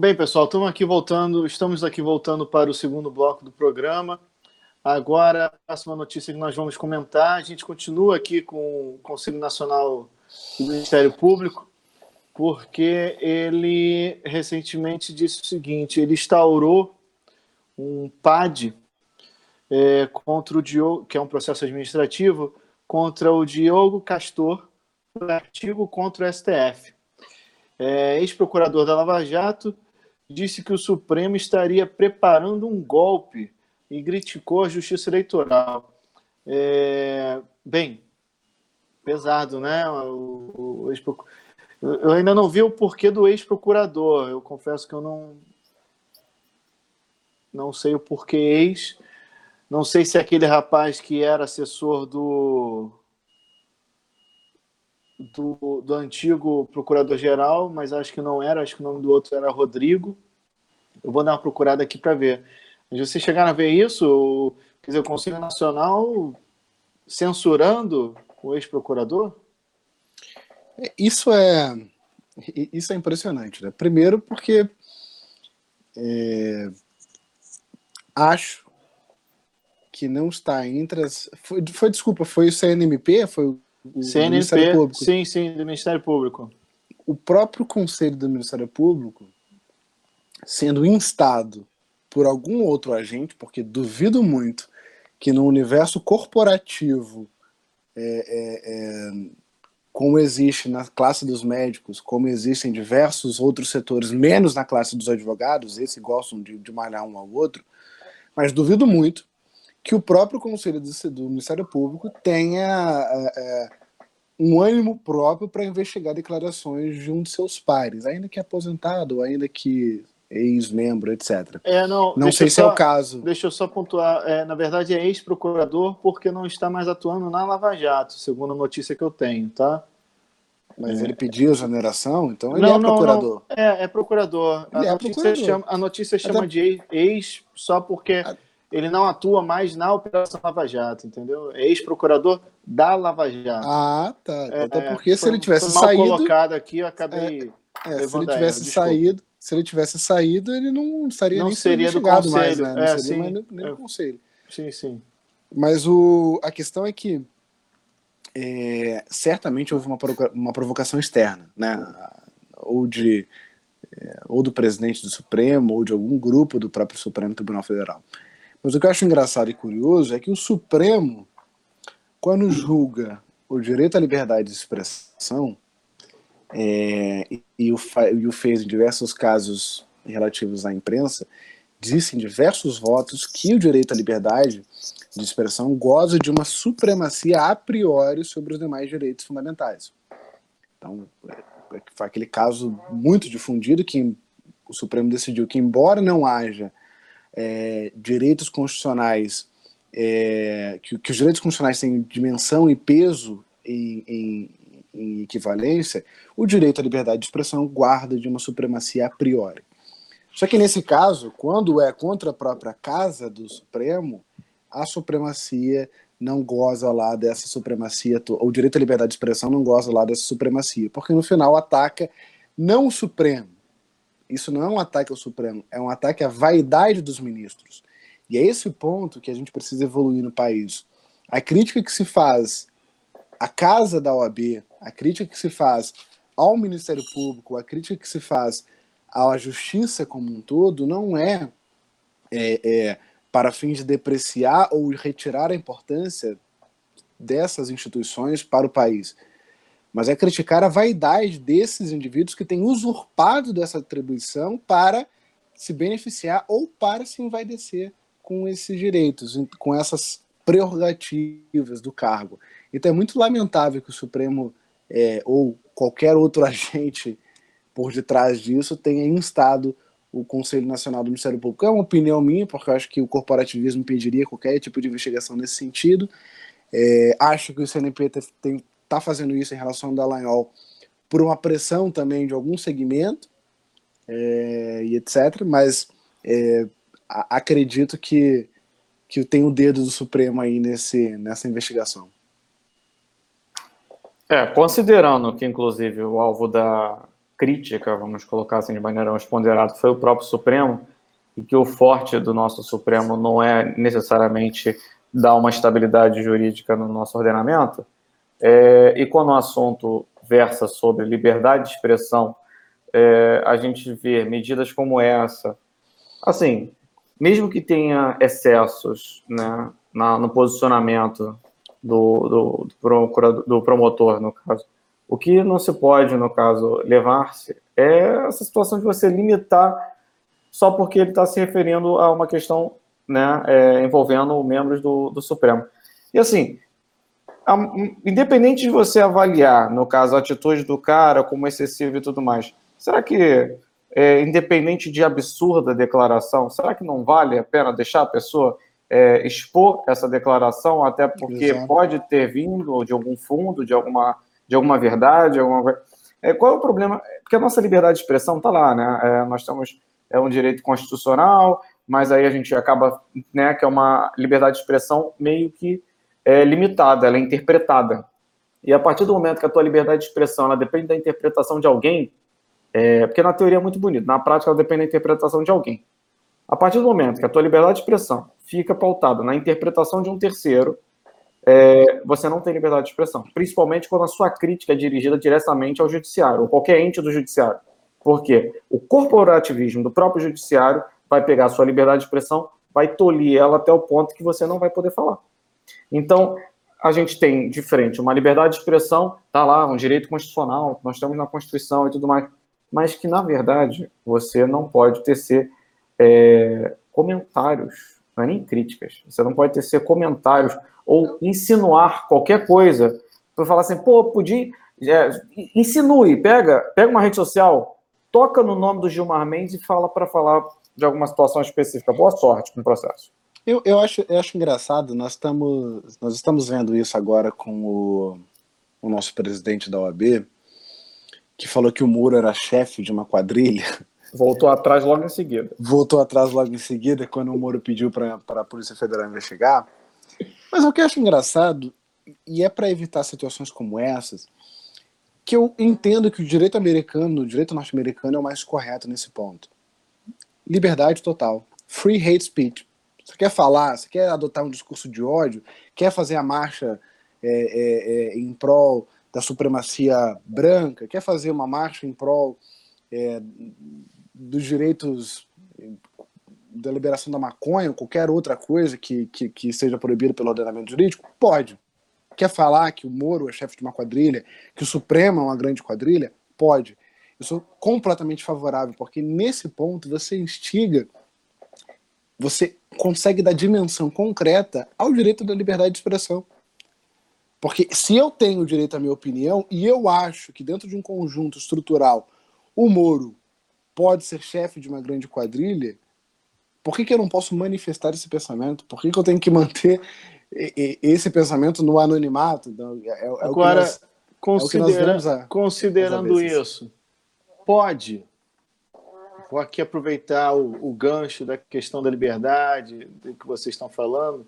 Bem, pessoal, estamos aqui voltando, estamos aqui voltando para o segundo bloco do programa. Agora, a próxima notícia que nós vamos comentar, a gente continua aqui com o Conselho Nacional do Ministério Público, porque ele recentemente disse o seguinte: ele instaurou um PAD é, contra o Diogo, que é um processo administrativo, contra o Diogo Castor, por artigo contra o STF. É, Ex-procurador da Lava Jato disse que o Supremo estaria preparando um golpe e criticou a Justiça Eleitoral. É, bem, pesado, né? O, o eu ainda não vi o porquê do ex-procurador. Eu confesso que eu não não sei o porquê ex. Não sei se é aquele rapaz que era assessor do do, do antigo procurador-geral, mas acho que não era, acho que o nome do outro era Rodrigo. Eu vou dar uma procurada aqui para ver. Mas vocês chegaram a ver isso? Quer dizer, o Conselho Nacional censurando o ex-procurador? Isso é isso é impressionante, né? Primeiro porque é, acho que não está entre as. Foi, foi, desculpa, foi o CNMP? Foi o CNMP, Público? Sim, sim, do Ministério Público. O próprio Conselho do Ministério Público, sendo instado por algum outro agente, porque duvido muito que no universo corporativo, é, é, é, como existe na classe dos médicos, como existem diversos outros setores, menos na classe dos advogados, esses gostam de, de malhar um ao outro, mas duvido muito que o próprio Conselho do, do Ministério Público tenha é, é um ânimo próprio para investigar declarações de um de seus pares, ainda que aposentado, ainda que ex-membro, etc. É, não, não sei se só, é o caso. Deixa eu só pontuar. É, na verdade, é ex-procurador porque não está mais atuando na Lava Jato, segundo a notícia que eu tenho, tá? Mas é. ele pediu exoneração, então ele não, é procurador. Não, É, é procurador. A, é notícia procurador. Chama, a notícia chama de ex só porque ele não atua mais na Operação Lava Jato, entendeu? É ex-procurador da Lava Jato. Ah, tá. É, Até porque se ele tivesse mal saído. colocado aqui, eu acabei. É, é se ele tivesse saído, se ele tivesse saído, ele não estaria não nem seria do conselho, mais, né? Não é, seria sim, mais nem do conselho. Sim, sim. Mas o, a questão é que é, certamente houve uma, uma provocação externa, né? Ou de é, ou do presidente do Supremo, ou de algum grupo do próprio Supremo Tribunal Federal. Mas o que eu acho engraçado e curioso é que o Supremo, quando julga o direito à liberdade de expressão, é, e, o, e o fez em diversos casos relativos à imprensa, disse em diversos votos que o direito à liberdade de expressão goza de uma supremacia a priori sobre os demais direitos fundamentais. Então, é, foi aquele caso muito difundido que o Supremo decidiu que, embora não haja é, direitos constitucionais, é, que, que, os direitos constitucionais têm dimensão e peso em, em, em, equivalência, o direito à liberdade de expressão guarda de uma supremacia a priori. Só que nesse caso, quando é contra a própria casa do Supremo, a supremacia não goza lá dessa supremacia, o direito à liberdade de expressão não goza lá dessa supremacia, porque no final ataca não o Supremo, isso não é um ataque ao Supremo, é um ataque à vaidade dos ministros. E é esse ponto que a gente precisa evoluir no país. A crítica que se faz à casa da OAB, a crítica que se faz ao Ministério Público, a crítica que se faz à justiça como um todo, não é, é, é para fins de depreciar ou retirar a importância dessas instituições para o país mas é criticar a vaidade desses indivíduos que têm usurpado dessa atribuição para se beneficiar ou para se envaidecer com esses direitos, com essas prerrogativas do cargo. Então é muito lamentável que o Supremo é, ou qualquer outro agente por detrás disso tenha instado o Conselho Nacional do Ministério Público. É uma opinião minha, porque eu acho que o corporativismo impediria qualquer tipo de investigação nesse sentido. É, acho que o CNP tem, está fazendo isso em relação ao Dallagnol por uma pressão também de algum segmento é, e etc. Mas é, a, acredito que, que tem o dedo do Supremo aí nesse, nessa investigação. É, considerando que, inclusive, o alvo da crítica, vamos colocar assim de maneira mais ponderada, foi o próprio Supremo, e que o forte do nosso Supremo não é necessariamente dar uma estabilidade jurídica no nosso ordenamento, é, e quando o assunto versa sobre liberdade de expressão, é, a gente vê medidas como essa, assim, mesmo que tenha excessos né, na, no posicionamento do, do, do, do promotor, no caso, o que não se pode, no caso, levar-se é essa situação de você limitar só porque ele está se referindo a uma questão né, é, envolvendo membros do, do Supremo. E assim, independente de você avaliar, no caso, a atitude do cara como excessiva e tudo mais, será que, é, independente de absurda declaração, será que não vale a pena deixar a pessoa é, expor essa declaração, até porque Exato. pode ter vindo de algum fundo, de alguma, de alguma verdade, alguma é, qual é o problema? Porque a nossa liberdade de expressão está lá, né? É, nós temos é um direito constitucional, mas aí a gente acaba, né, que é uma liberdade de expressão meio que é, limitada, ela é interpretada. E a partir do momento que a tua liberdade de expressão ela depende da interpretação de alguém, é, porque na teoria é muito bonito, na prática ela depende da interpretação de alguém. A partir do momento que a tua liberdade de expressão fica pautada na interpretação de um terceiro, é, você não tem liberdade de expressão, principalmente quando a sua crítica é dirigida diretamente ao judiciário, ou qualquer ente do judiciário. Porque o corporativismo do próprio judiciário vai pegar a sua liberdade de expressão, vai tolir ela até o ponto que você não vai poder falar. Então, a gente tem de frente uma liberdade de expressão, tá lá, um direito constitucional, nós temos na Constituição e tudo mais, mas que, na verdade, você não pode tecer é, comentários, não é nem críticas, você não pode tecer comentários ou insinuar qualquer coisa para falar assim, pô, podia. É, insinue, pega, pega uma rede social, toca no nome do Gilmar Mendes e fala para falar de alguma situação específica. Boa sorte com o processo. Eu, eu, acho, eu acho engraçado, nós estamos, nós estamos vendo isso agora com o, o nosso presidente da OAB, que falou que o Muro era chefe de uma quadrilha. Voltou atrás logo em seguida. Voltou atrás logo em seguida, quando o Moro pediu para a Polícia Federal investigar. Mas o que eu acho engraçado, e é para evitar situações como essas, que eu entendo que o direito americano, o direito norte-americano é o mais correto nesse ponto. Liberdade total. Free hate speech. Você quer falar, você quer adotar um discurso de ódio, quer fazer a marcha é, é, é, em prol da supremacia branca, quer fazer uma marcha em prol é, dos direitos da liberação da maconha, ou qualquer outra coisa que, que, que seja proibida pelo ordenamento jurídico, pode. Quer falar que o Moro é chefe de uma quadrilha, que o Supremo é uma grande quadrilha? Pode. Eu sou completamente favorável, porque nesse ponto você instiga, você consegue dar dimensão concreta ao direito da liberdade de expressão. Porque se eu tenho o direito à minha opinião, e eu acho que dentro de um conjunto estrutural o Moro pode ser chefe de uma grande quadrilha, por que, que eu não posso manifestar esse pensamento? Por que, que eu tenho que manter esse pensamento no anonimato. Então, é, é Agora, nós, considera é considerando isso, pode. Vou aqui aproveitar o, o gancho da questão da liberdade do que vocês estão falando.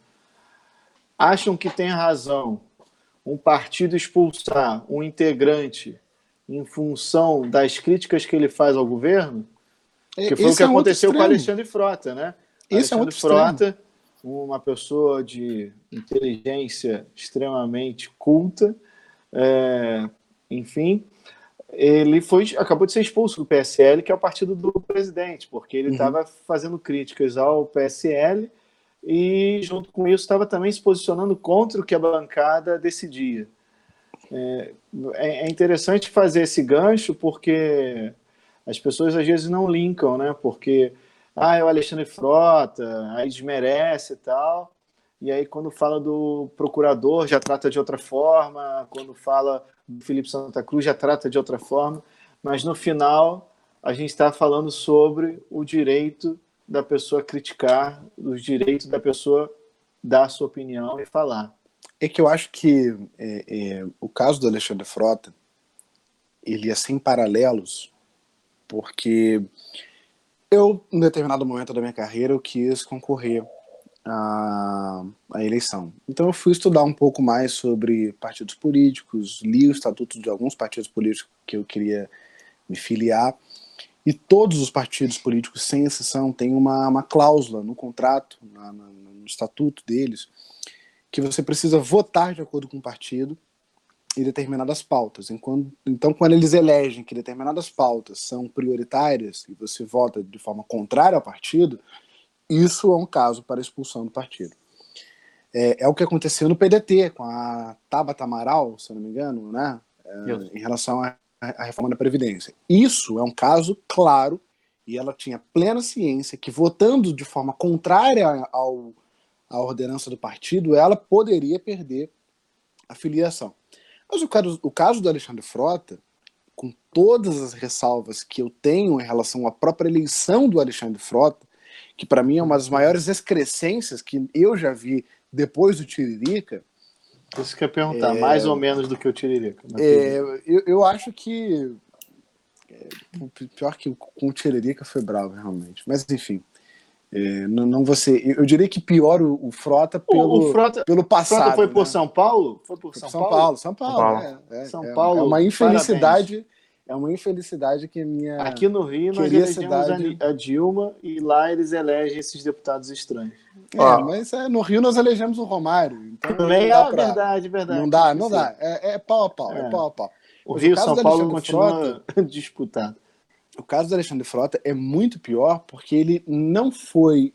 Acham que tem razão um partido expulsar um integrante em função das críticas que ele faz ao governo? Que foi Esse o que é aconteceu com o Alexandre Frota, né? Esse Alexandre é Frota extremo uma pessoa de inteligência extremamente culta, é, enfim, ele foi acabou de ser expulso do PSL, que é o partido do presidente, porque ele estava uhum. fazendo críticas ao PSL e, junto com isso, estava também se posicionando contra o que a bancada decidia. É, é, é interessante fazer esse gancho porque as pessoas às vezes não linkam, né? Porque ah, é o Alexandre Frota, aí desmerece e tal. E aí, quando fala do procurador, já trata de outra forma. Quando fala do Felipe Santa Cruz, já trata de outra forma. Mas no final, a gente está falando sobre o direito da pessoa criticar, os direitos da pessoa dar a sua opinião e falar. É que eu acho que é, é, o caso do Alexandre Frota ele é sem paralelos, porque eu, em determinado momento da minha carreira, eu quis concorrer à, à eleição. Então eu fui estudar um pouco mais sobre partidos políticos, li o estatuto de alguns partidos políticos que eu queria me filiar. E todos os partidos políticos, sem exceção, têm uma, uma cláusula no contrato, na, na, no estatuto deles, que você precisa votar de acordo com o partido em determinadas pautas. Então, quando eles elegem que determinadas pautas são prioritárias e você vota de forma contrária ao partido, isso é um caso para expulsão do partido. É, é o que aconteceu no PDT, com a Tabata Amaral, se eu não me engano, né? É, em relação à, à reforma da Previdência. Isso é um caso claro e ela tinha plena ciência que votando de forma contrária ao, à ordenança do partido, ela poderia perder a filiação. Mas o caso, o caso do Alexandre Frota, com todas as ressalvas que eu tenho em relação à própria eleição do Alexandre Frota, que para mim é uma das maiores excrescências que eu já vi depois do Tiririca. Isso que eu ia perguntar, é... mais ou menos do que o Tiririca. É, eu, eu acho que. É, pior que com o Tiririca foi bravo, realmente. Mas enfim. É, não, não você, eu diria que pior o, o Frota pelo, o, Frota, pelo passado. Frota foi por né? São Paulo? Foi por São, São Paulo? Paulo? São Paulo, São Paulo. É, é, São é, Paulo. É uma infelicidade. Parabéns. É uma infelicidade que minha. Aqui no Rio nós elegemos cidade... a Dilma e lá eles elegem esses deputados estranhos. É, Ó, mas é, no Rio nós elegemos o Romário. Então também é pra... verdade, verdade. Não dá, não dá. É, é pau a pau, é, pau a pau. O Rio São Paulo continua Frota, disputado. O caso do Alexandre Frota é muito pior porque ele não foi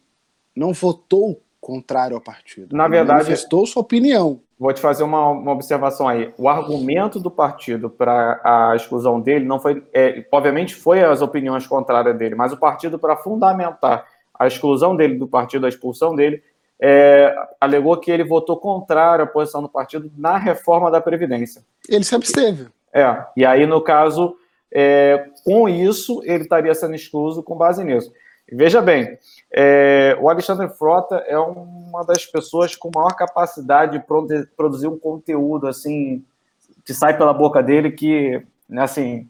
não votou contrário ao partido. Na verdade, manifestou sua opinião. Vou te fazer uma, uma observação aí. O argumento do partido para a exclusão dele não foi, é, obviamente, foi as opiniões contrárias dele, mas o partido para fundamentar a exclusão dele do partido, a expulsão dele, é, alegou que ele votou contrário à posição do partido na reforma da previdência. Ele se absteve. É. E aí, no caso, é, com isso, ele estaria sendo excluso com base nisso. Veja bem, é, o Alexandre Frota é uma das pessoas com maior capacidade de produzir um conteúdo assim que sai pela boca dele que, né, assim,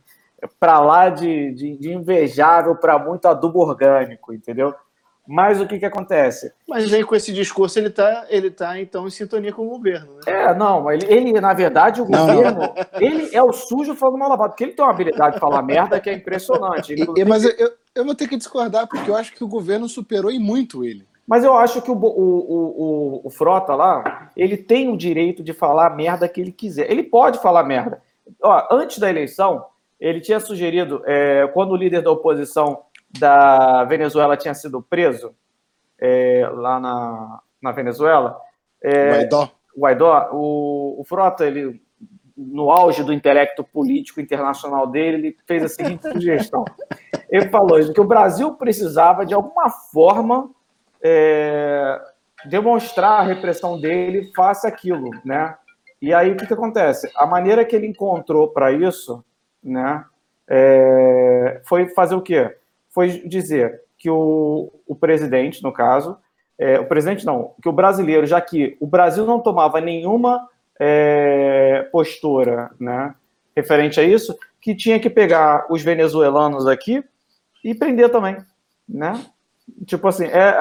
para lá de, de, de invejável para muito adubo orgânico, entendeu? Mas o que, que acontece? Mas aí com esse discurso ele está ele tá, então em sintonia com o governo. Né? É, não, ele, ele na verdade, o governo, ele é o sujo falando mal lavado, porque ele tem uma habilidade de falar merda que é impressionante. E, mas eu, eu vou ter que discordar, porque eu acho que o governo superou e muito ele. Mas eu acho que o, o, o, o, Frota lá, ele tem o direito de falar a merda que ele quiser. Ele pode falar merda. Ó, antes da eleição, ele tinha sugerido, é, quando o líder da oposição da Venezuela tinha sido preso é, lá na, na Venezuela. É, Guaidó. Guaidó, o, o Frota, ele, no auge do intelecto político internacional dele, ele fez a seguinte sugestão. Ele falou que o Brasil precisava, de alguma forma, é, demonstrar a repressão dele face aquilo, né? E aí o que, que acontece? A maneira que ele encontrou para isso, né, é, foi fazer o quê? foi dizer que o, o presidente, no caso, é, o presidente não, que o brasileiro, já que o Brasil não tomava nenhuma é, postura né, referente a isso, que tinha que pegar os venezuelanos aqui e prender também, né? Tipo assim, é,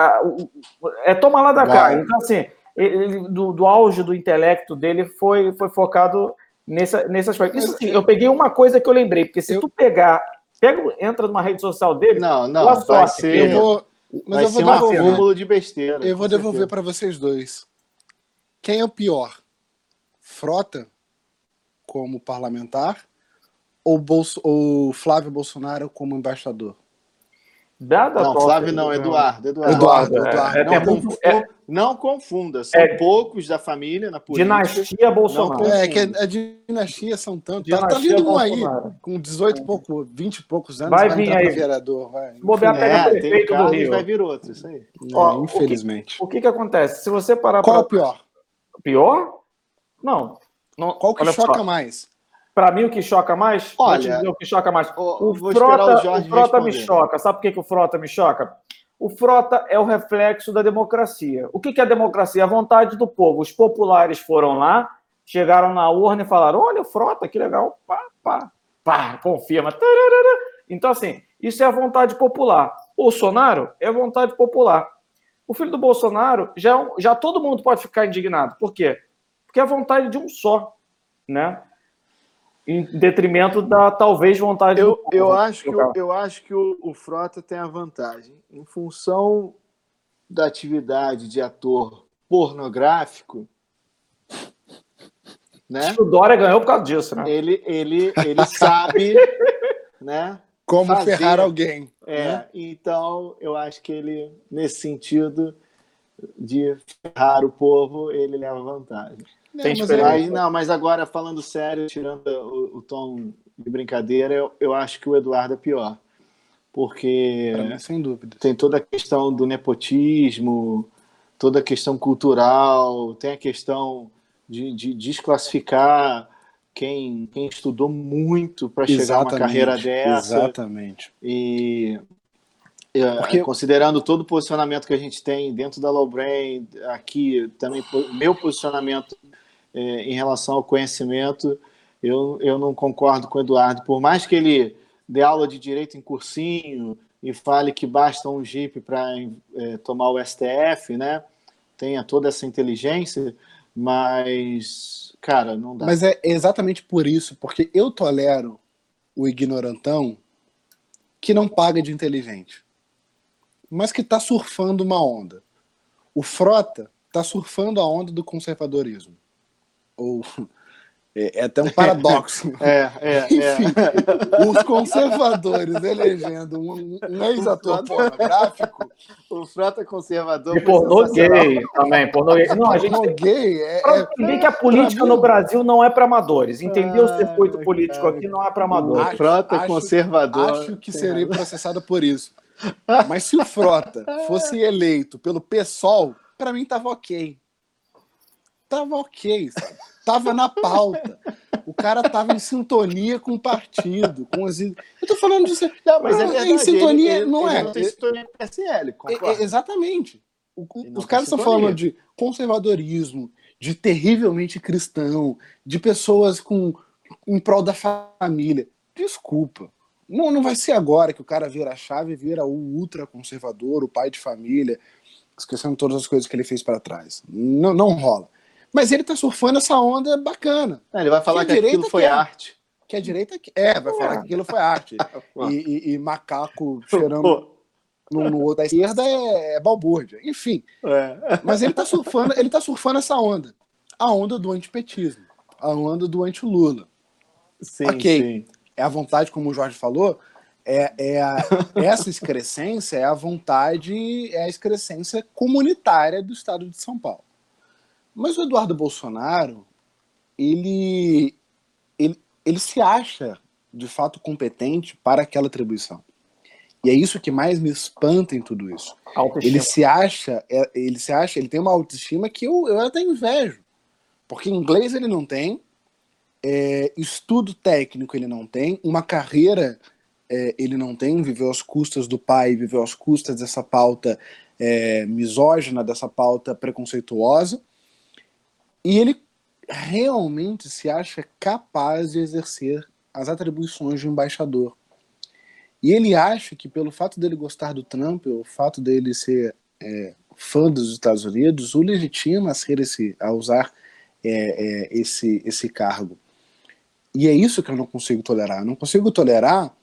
é tomar lá da Vai. cá. Então, assim, ele, do, do, auge do intelecto dele foi, foi focado nessa, nesse aspecto. Isso sim, eu peguei uma coisa que eu lembrei, porque se eu... tu pegar Pega, entra numa rede social dele. Não, não. Vai sorte, ser, eu vou, mas vai eu vou ser devolver. um acúmulo de besteira. Eu vou devolver para vocês dois. Quem é o pior? Frota como parlamentar ou, Bolso, ou Flávio Bolsonaro como embaixador? Dada não, Flávio não, Eduardo. Eduardo, Eduardo, Eduardo. É, não, é, confunda, é, não, confunda, são é, poucos da família na política. Dinastia Bolsonaro. É, que a, dinastia são tantos. Tá, tá vindo um aí, com 18 e pouco, 20 e poucos anos, vai, vai vir aí. vereador. Vai. Bobear é, prefeito do Rio. vai vir outro, isso aí. Ó, infelizmente. O que, o que, que acontece? Se você parar Qual pra... é o pior? Pior? Não. Não Qual que choca só. mais? Para mim, o que choca mais, Olha, o que choca mais. O, o Frota, o, o Frota me choca. Sabe por que, que o Frota me choca? O Frota é o reflexo da democracia. O que, que é a democracia? A vontade do povo. Os populares foram lá, chegaram na urna e falaram: olha, o Frota, que legal. Pá, pá, pá, confirma. Então, assim, isso é a vontade popular. Bolsonaro é a vontade popular. O filho do Bolsonaro, já, é já todo mundo pode ficar indignado. Por quê? Porque é a vontade de um só, né? em detrimento da talvez vontade eu, do. Eu acho que, eu, eu acho que o, o Frota tem a vantagem. Em função da atividade de ator pornográfico, né? O Dória ganhou por causa disso, né? Ele, ele, ele sabe, né? Como fazer. ferrar alguém. É, né? então eu acho que ele, nesse sentido de ferrar o povo, ele leva vantagem. Tem mas. Aí, não, mas agora, falando sério, tirando o, o tom de brincadeira, eu, eu acho que o Eduardo é pior. Porque mim, sem dúvida. tem toda a questão do nepotismo, toda a questão cultural, tem a questão de, de desclassificar quem, quem estudou muito para chegar a uma carreira dessa. Exatamente. E é, Porque- considerando todo o posicionamento que a gente tem dentro da Low Brain, aqui também meu posicionamento é, em relação ao conhecimento, eu, eu não concordo com o Eduardo. Por mais que ele dê aula de direito em cursinho e fale que basta um Jeep para tomar o STF, né? Tenha toda essa inteligência, mas, cara, não dá. Mas é exatamente por isso, porque eu tolero o ignorantão que não paga de inteligente, mas que está surfando uma onda. O Frota está surfando a onda do conservadorismo. Ou é, é até um paradoxo. É, é, é. Os conservadores elegendo um, um ex-ator pornográfico, O Frota conservador. E pornô gay também. Pornô gay. Não, a gente pornô gay é, Pra é- entender que a política mim- no Brasil não é para amadores. Entender o circuito político aqui não é para O amadores. Acho- Frota acho- conservador. Acho que serei processado por isso. Mas se o Frota fosse eleito pelo PSOL, pra mim tava ok. Tava ok. sabe? Tava na pauta. O cara tava em sintonia com o partido, com as. Eu tô falando disso. Não, mas é Ah, verdade, em sintonia, ele- ele- não ele é. Não tem sintonia com o PSL, É- concordo. é- exatamente. O- não os caras estão falando de conservadorismo, de terrivelmente cristão, de pessoas com em prol da família. Desculpa. Não, não vai ser agora que o cara vira a chave e vira o ultraconservador, o pai de família, esquecendo todas as coisas que ele fez para trás. Não, não rola. Mas ele tá surfando essa onda bacana. Não, ele vai falar Que que, aquilo foi quer. arte. Que a direita. É, vai falar que aquilo foi arte. E, e- e macaco cheirando no, no outro da esquerda é, é balbúrdia. Enfim. é. Mas ele tá surfando, ele tá surfando essa onda. A onda do antipetismo. A onda do anti-Lula. Sim, Ok. sim. É a vontade, como o Jorge falou, é, é a- essa excrescência é a vontade, é a excrescência comunitária do Estado de São Paulo. Mas o Eduardo Bolsonaro, ele, ele, ele se acha, de fato, competente para aquela atribuição. E é isso que mais me espanta em tudo isso. Autoestima. Ele se acha, é, ele se acha, ele tem uma autoestima que eu, eu até invejo. Porque inglês ele não tem, é, estudo técnico ele não tem, uma carreira é, ele não tem, viveu às custas do pai, viveu às custas dessa pauta é, misógina, dessa pauta preconceituosa, e ele realmente se acha capaz de exercer as atribuições de embaixador. E ele acha que pelo fato dele gostar do Trump, o fato dele ser é, fã dos Estados Unidos, o legitima a ser esse, a usar é, é, esse, esse cargo. E é isso que eu não consigo tolerar. Eu não consigo tolerar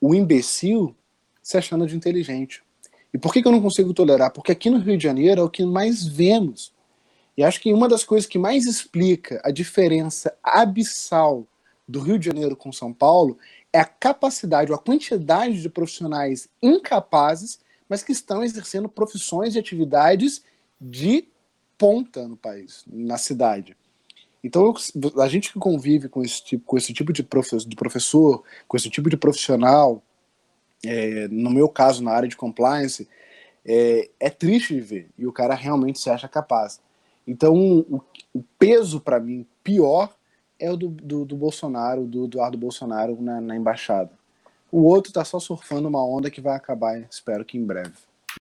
o imbecil se achando de inteligente. E por que, que eu não consigo tolerar? Porque aqui no Rio de Janeiro é o que mais vemos. E acho que uma das coisas que mais explica a diferença abissal do Rio de Janeiro com São Paulo é a capacidade, ou a quantidade de profissionais incapazes, mas que estão exercendo profissões e atividades de ponta no país, na cidade. Então, a gente que convive com esse tipo, com esse tipo de professor, com esse tipo de profissional, é, no meu caso, na área de compliance, é, é triste de ver. E o cara realmente se acha capaz. Então, o, o peso, para mim, pior é o do, do, do Bolsonaro, do Eduardo Bolsonaro na, na embaixada. O outro tá só surfando uma onda que vai acabar, espero que em breve.